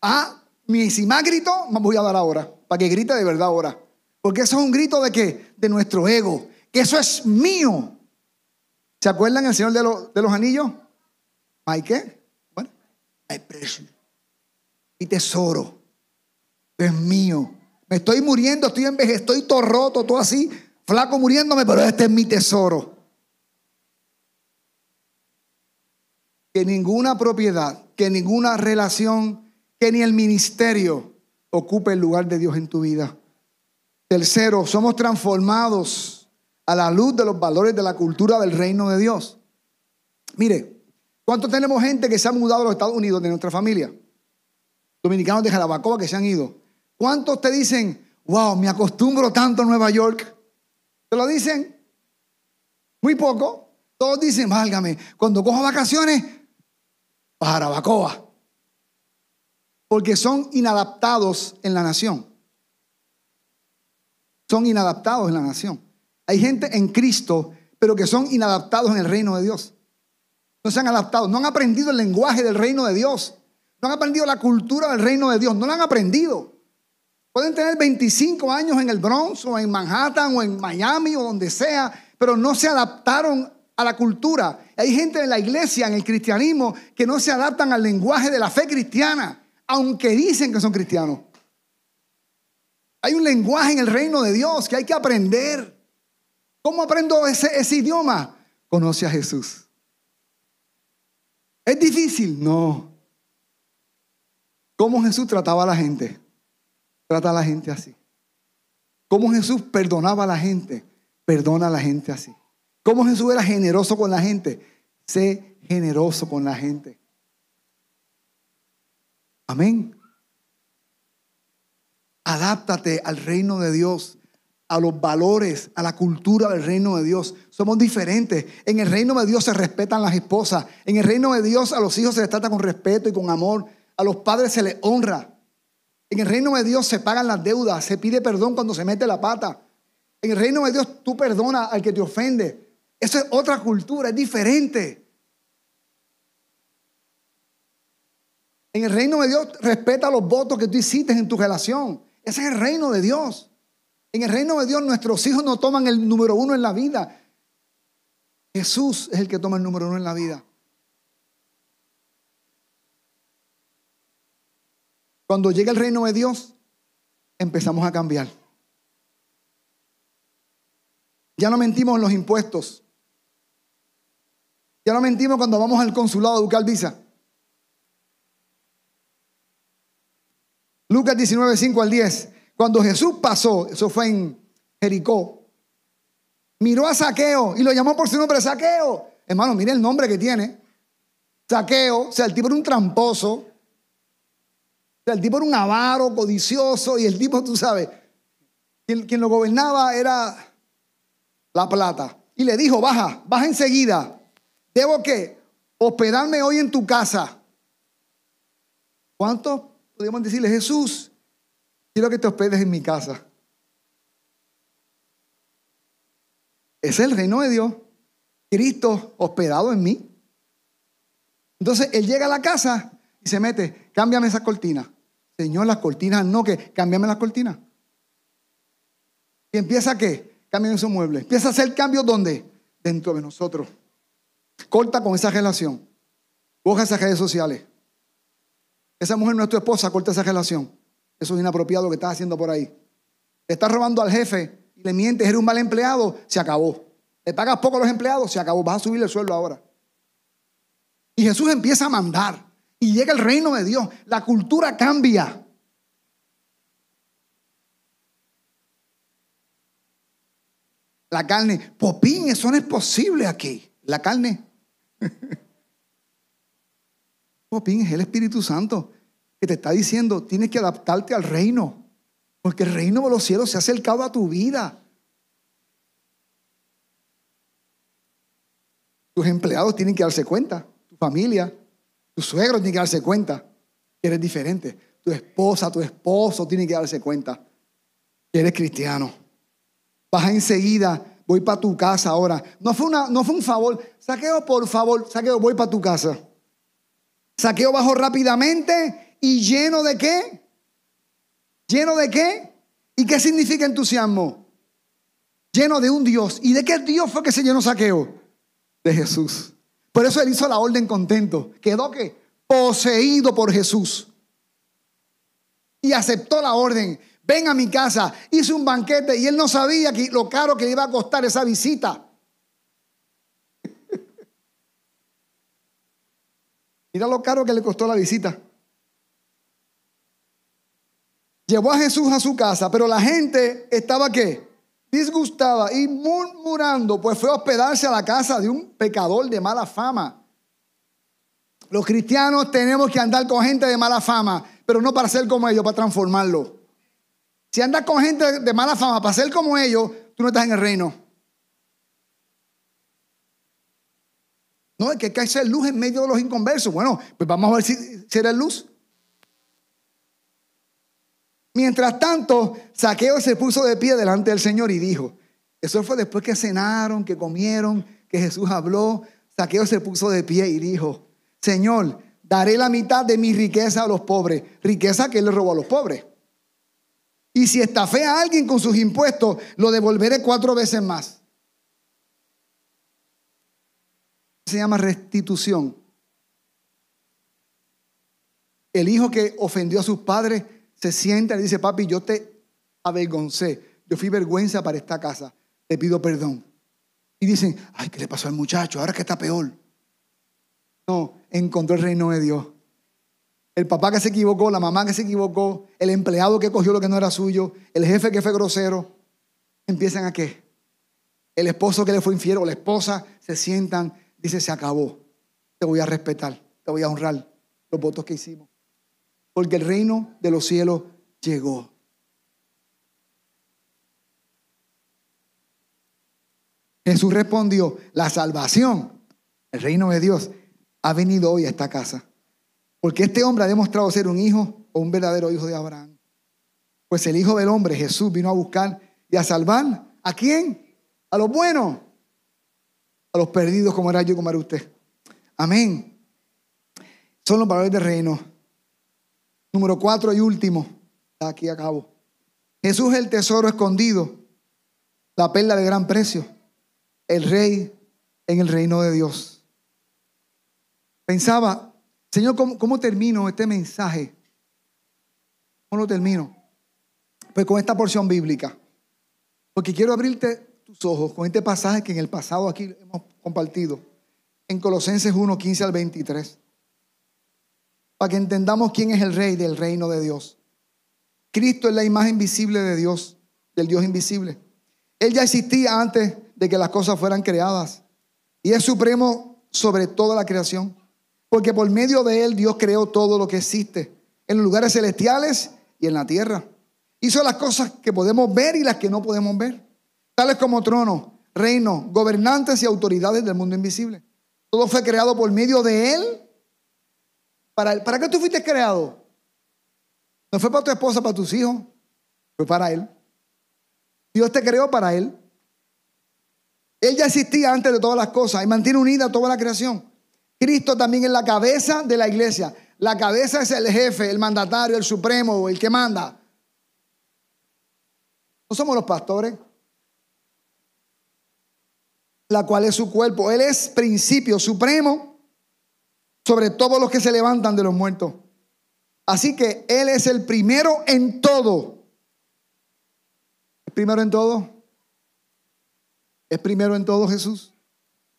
Ah, mi, si más grito, voy a dar ahora, para que grite de verdad ahora. Porque eso es un grito de qué? De nuestro ego que eso es mío. ¿Se acuerdan el Señor de, de los Anillos? ¿Hay qué? Bueno, hay precio. Mi tesoro es mío. Me estoy muriendo, estoy envejecido, estoy todo roto, todo así, flaco muriéndome, pero este es mi tesoro. Que ninguna propiedad, que ninguna relación, que ni el ministerio ocupe el lugar de Dios en tu vida. Tercero, somos transformados a la luz de los valores de la cultura del reino de Dios. Mire, ¿cuántos tenemos gente que se ha mudado a los Estados Unidos de nuestra familia? Dominicanos de Jarabacoa que se han ido. ¿Cuántos te dicen, wow, me acostumbro tanto a Nueva York? ¿Te lo dicen? Muy poco. Todos dicen, válgame, cuando cojo vacaciones, para Jarabacoa. Porque son inadaptados en la nación. Son inadaptados en la nación. Hay gente en Cristo, pero que son inadaptados en el reino de Dios. No se han adaptado, no han aprendido el lenguaje del reino de Dios. No han aprendido la cultura del reino de Dios, no la han aprendido. Pueden tener 25 años en el Bronx o en Manhattan o en Miami o donde sea, pero no se adaptaron a la cultura. Hay gente en la iglesia, en el cristianismo, que no se adaptan al lenguaje de la fe cristiana, aunque dicen que son cristianos. Hay un lenguaje en el reino de Dios que hay que aprender. ¿Cómo aprendo ese, idioma? Conoce a Jesús. ¿Es difícil? No. ¿Cómo Jesús trataba a la gente? Trata a la gente así. ¿Cómo Jesús perdonaba a la gente? Perdona a la gente así. ¿Cómo Jesús era generoso con la gente? Sé generoso con la gente. Amén. Adáptate al reino de Dios a los valores, a la cultura del reino de Dios. Somos diferentes. En el reino de Dios se respetan las esposas. En el reino de Dios a los hijos se les trata con respeto y con amor. A los padres se les honra. En el reino de Dios se pagan las deudas, se pide perdón cuando se mete la pata. En el reino de Dios tú perdonas al que te ofende. Eso es otra cultura, es diferente. En el reino de Dios respeta los votos que tú hiciste en tu relación. Ese es el reino de Dios. En el reino de Dios nuestros hijos no toman el número uno en la vida. Jesús es el que toma el número uno en la vida. Cuando llega el reino de Dios, empezamos a cambiar. Ya no mentimos en los impuestos. Ya no mentimos cuando vamos al consulado a buscar visa. Lucas 19, 5 al 10. Cuando Jesús pasó, eso fue en Jericó, miró a Saqueo y lo llamó por su nombre, Saqueo. Hermano, mire el nombre que tiene. Saqueo, o sea, el tipo era un tramposo. Sea, el tipo era un avaro, codicioso y el tipo, tú sabes, quien, lo gobernaba era la plata. Y le dijo, baja, baja enseguida. ¿Debo qué? Hospedarme hoy en tu casa. ¿Cuánto podríamos decirle, Jesús? Quiero que te hospedes en mi casa. Es el reino de Dios. Cristo hospedado en mí. Entonces él llega a la casa y se mete, cámbiame esas cortinas. Señor, las cortinas no, que cámbiame las cortinas. Y empieza qué? Cambian esos muebles. Empieza a hacer cambios donde? Dentro de nosotros. Corta con esa relación. Coja esas redes sociales. Esa mujer no es tu esposa, corta esa relación. Eso es inapropiado lo que estás haciendo por ahí. Le estás robando al jefe y le mientes, eres un mal empleado, se acabó. Le pagas poco a los empleados, se acabó. Vas a subirle el sueldo ahora. Y Jesús empieza a mandar. Y llega el reino de Dios. La cultura cambia. La carne, popín, eso no es posible aquí. La carne. popín es el Espíritu Santo que te está diciendo, tienes que adaptarte al reino. Porque el reino de los cielos se ha acercado a tu vida. Tus empleados tienen que darse cuenta, tu familia, tu suegro tiene que darse cuenta que eres diferente. Tu esposa, tu esposo tiene que darse cuenta que eres cristiano. Baja enseguida, voy para tu casa ahora. No fue, no fue un favor. Saqueo, por favor, saqueo, voy para tu casa. Saqueo bajo rápidamente y lleno de qué? ¿Lleno de qué? ¿Y qué significa entusiasmo? Lleno de un Dios. ¿Y de qué Dios fue que se llenó saqueo? De Jesús. Por eso él hizo la orden contento. Quedó que poseído por Jesús. Y aceptó la orden. Ven a mi casa. Hice un banquete y él no sabía lo caro que le iba a costar esa visita. Mira lo caro que le costó la visita. Llevó a Jesús a su casa, pero la gente estaba qué? Disgustada y murmurando, pues fue a hospedarse a la casa de un pecador de mala fama. Los cristianos tenemos que andar con gente de mala fama, pero no para ser como ellos, para transformarlo. Si andas con gente de mala fama para ser como ellos, tú no estás en el reino. No, es que hay que hacer luz en medio de los inconversos. Bueno, pues vamos a ver si, si eres luz. Mientras tanto, Saqueo se puso de pie delante del Señor y dijo, eso fue después que cenaron, que comieron, que Jesús habló. Saqueo se puso de pie y dijo, Señor, daré la mitad de mi riqueza a los pobres, riqueza que él le robó a los pobres. Y si estafé a alguien con sus impuestos, lo devolveré cuatro veces más. Se llama restitución. El hijo que ofendió a sus padres se sienta y dice, papi, yo te avergoncé, yo fui vergüenza para esta casa, te pido perdón. Y dicen, ay, ¿qué le pasó al muchacho? Ahora que está peor. No, encontró el reino de Dios. El papá que se equivocó, la mamá que se equivocó, el empleado que cogió lo que no era suyo, el jefe que fue grosero, empiezan a qué? El esposo que le fue infiel o la esposa se sientan, dice, se acabó. Te voy a respetar, te voy a honrar los votos que hicimos porque el reino de los cielos llegó. Jesús respondió, la salvación, el reino de Dios, ha venido hoy a esta casa. Porque este hombre ha demostrado ser un hijo o un verdadero hijo de Abraham. Pues el Hijo del Hombre, Jesús, vino a buscar y a salvar. ¿A quién? A los buenos. A los perdidos como era yo, como era usted. Amén. Son los valores del reino. Número cuatro y último, aquí acabo. Jesús es el tesoro escondido, la perla de gran precio, el rey en el reino de Dios. Pensaba, Señor, ¿cómo, termino este mensaje? ¿Cómo lo termino? Pues con esta porción bíblica. Porque quiero abrirte tus ojos con este pasaje que en el pasado aquí hemos compartido. En Colosenses 1, 15 al 23 para que entendamos quién es el rey del reino de Dios. Cristo es la imagen visible de Dios, del Dios invisible. Él ya existía antes de que las cosas fueran creadas y es supremo sobre toda la creación, porque por medio de él Dios creó todo lo que existe en los lugares celestiales y en la tierra. Hizo las cosas que podemos ver y las que no podemos ver, tales como tronos, reinos, gobernantes y autoridades del mundo invisible. Todo fue creado por medio de él para, ¿Para qué tú fuiste creado? No fue para tu esposa, para tus hijos. Fue para Él. Dios te creó para Él. Él ya existía antes de todas las cosas y mantiene unida toda la creación. Cristo también es la cabeza de la iglesia. La cabeza es el jefe, el mandatario, el supremo, el que manda. No somos los pastores, la cual es su cuerpo. Él es principio supremo sobre todos los que se levantan de los muertos. Así que Él es el primero en todo. ¿Es primero en todo? ¿Es primero en todo Jesús?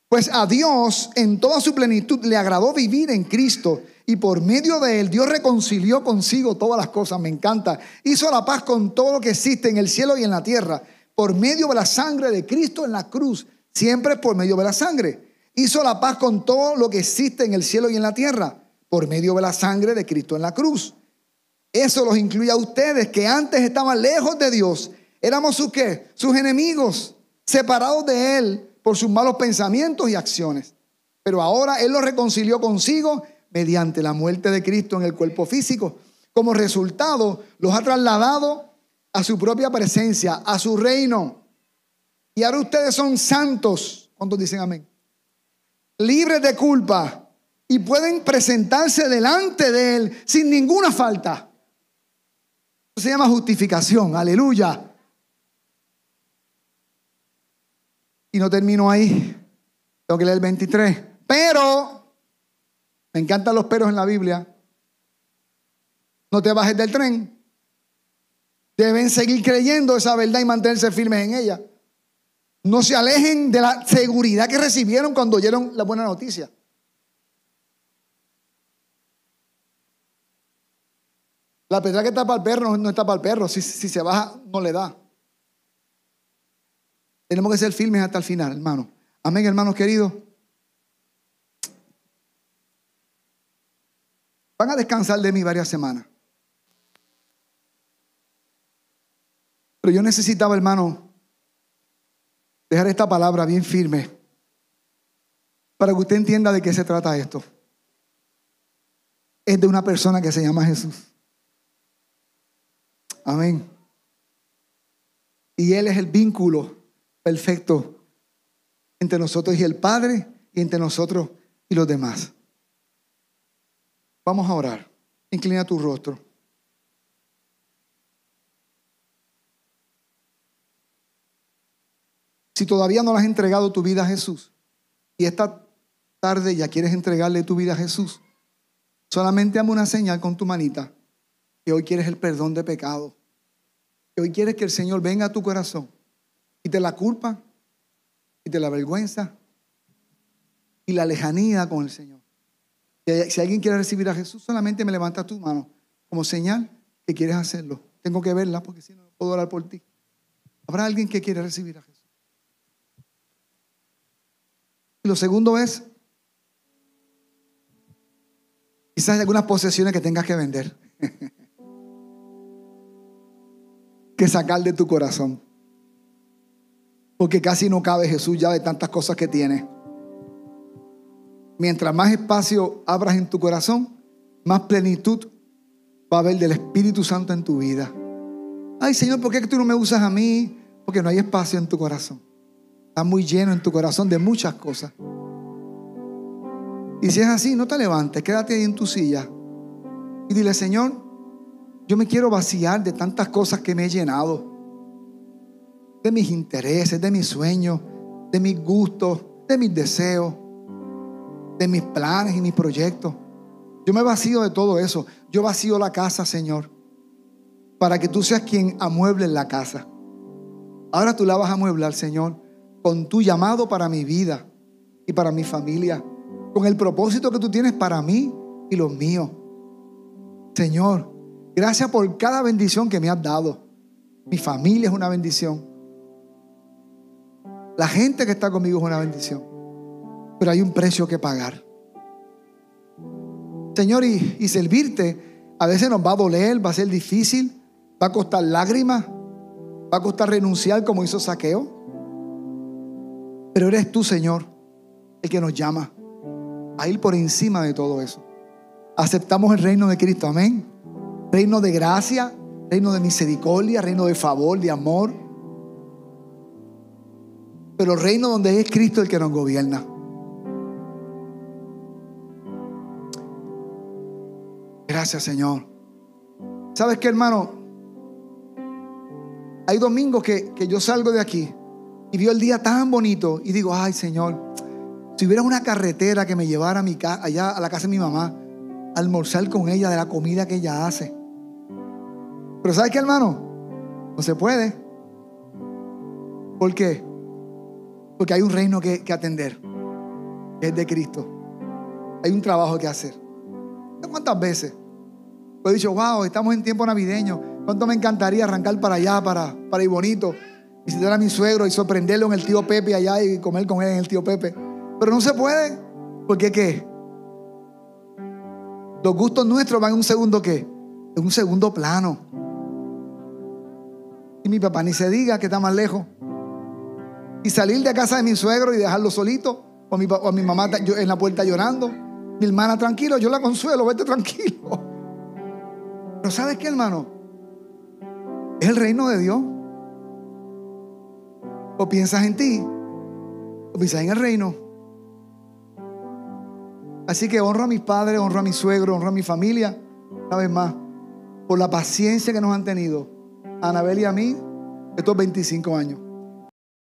Pues a Dios en toda su plenitud le agradó vivir en Cristo y por medio de él Dios reconcilió consigo todas las cosas, me encanta. Hizo la paz con todo lo que existe en el cielo y en la tierra por medio de la sangre de Cristo en la cruz, siempre por medio de la sangre. Hizo la paz con todo lo que existe en el cielo y en la tierra por medio de la sangre de Cristo en la cruz. Eso los incluye a ustedes que antes estaban lejos de Dios. Éramos sus? Sus enemigos, separados de él por sus malos pensamientos y acciones. Pero ahora Él los reconcilió consigo mediante la muerte de Cristo en el cuerpo físico. Como resultado, los ha trasladado a su propia presencia, a su reino. Y ahora ustedes son santos. ¿Cuántos dicen amén? Libres de culpa y pueden presentarse delante de Él sin ninguna falta. Eso se llama justificación. Aleluya. Y no termino ahí. Tengo que leer el 23. Pero, me encantan los peros en la Biblia. No te bajes del tren. Deben seguir creyendo esa verdad y mantenerse firmes en ella. No se alejen de la seguridad que recibieron cuando oyeron la buena noticia. La pedra que está para el perro no está para el perro. Si, si se baja, no le da. Tenemos que ser firmes hasta el final, hermano. Amén, hermanos queridos. Van a descansar de mí varias semanas. Pero yo necesitaba, hermano, dejar esta palabra bien firme para que usted entienda de qué se trata esto. Es de una persona que se llama Jesús. Amén. Y Él es el vínculo perfecto entre nosotros y el Padre y entre nosotros y los demás. Vamos a orar. Inclina tu rostro. Si todavía no le has entregado tu vida a Jesús y esta tarde ya quieres entregarle tu vida a Jesús, solamente dame una señal con tu manita que hoy quieres el perdón de pecado. Que hoy quieres que el Señor venga a tu corazón Quite la culpa, quite la vergüenza y la lejanía con el Señor. Si alguien quiere recibir a Jesús, solamente me levanta tu mano como señal que quieres hacerlo. Tengo que verla porque si no, puedo orar por ti. ¿Habrá alguien que quiere recibir a Jesús? Y lo segundo es, quizás hay algunas posesiones que tengas que vender, que sacar de tu corazón. Porque casi no cabe Jesús ya de tantas cosas que tiene. Mientras más espacio abras en tu corazón, más plenitud va a haber del Espíritu Santo en tu vida. Ay, Señor, ¿por qué tú no me usas a mí? Porque no hay espacio en tu corazón. Está muy lleno en tu corazón de muchas cosas. Y si es así, no te levantes, quédate ahí en tu silla y dile, Señor, yo me quiero vaciar de tantas cosas que me he llenado de mis intereses, de mis sueños, de mis gustos, de mis deseos, de mis planes y mis proyectos. Yo me vacío de todo eso. Yo vacío la casa, Señor, para que tú seas quien amueble la casa. Ahora tú la vas a amueblar, Señor, con tu llamado para mi vida y para mi familia, con el propósito que tú tienes para mí y los míos. Señor, gracias por cada bendición que me has dado. Mi familia es una bendición. La gente que está conmigo es una bendición. Pero hay un precio que pagar. Señor, y, servirte a veces nos va a doler, va a ser difícil, va a costar lágrimas, va a costar renunciar como hizo Saqueo. Pero eres tú, Señor, el que nos llama a ir por encima de todo eso. Aceptamos el reino de Cristo, amén. Reino de gracia, reino de misericordia, reino de favor, de amor pero reino donde es Cristo el que nos gobierna. Gracias, Señor. ¿Sabes qué, hermano? Hay domingos que, que yo salgo de aquí y veo el día tan bonito y digo, ay, Señor, si hubiera una carretera que me llevara a mi allá a la casa de mi mamá, a almorzar con ella de la comida que ella hace. Pero ¿sabes qué, hermano? No se puede. ¿Por qué? Porque hay un reino que, que atender, que es de Cristo. Hay un trabajo que hacer. ¿Cuántas veces? He dicho, wow, estamos en tiempo navideño. ¿Cuánto me encantaría arrancar para allá, para, para ir bonito? Visitar a mi suegro y sorprenderlo en el tío Pepe allá y comer con él en el tío Pepe. Pero no se puede. ¿Por qué qué? Los gustos nuestros van en un segundo qué? En un segundo plano. Y mi papá ni se diga que está más lejos. Y salir de casa de mi suegro y dejarlo solito. O mi, o mi mamá en la puerta llorando. Mi hermana tranquilo, yo la consuelo, vete tranquilo. Pero ¿sabes qué, hermano? Es el reino de Dios. O piensas en ti, o piensas en el reino. Así que honro a mis padres, honro a mi suegro, honro a mi familia, una vez más, por la paciencia que nos han tenido, a Anabel y a mí, estos 25 años.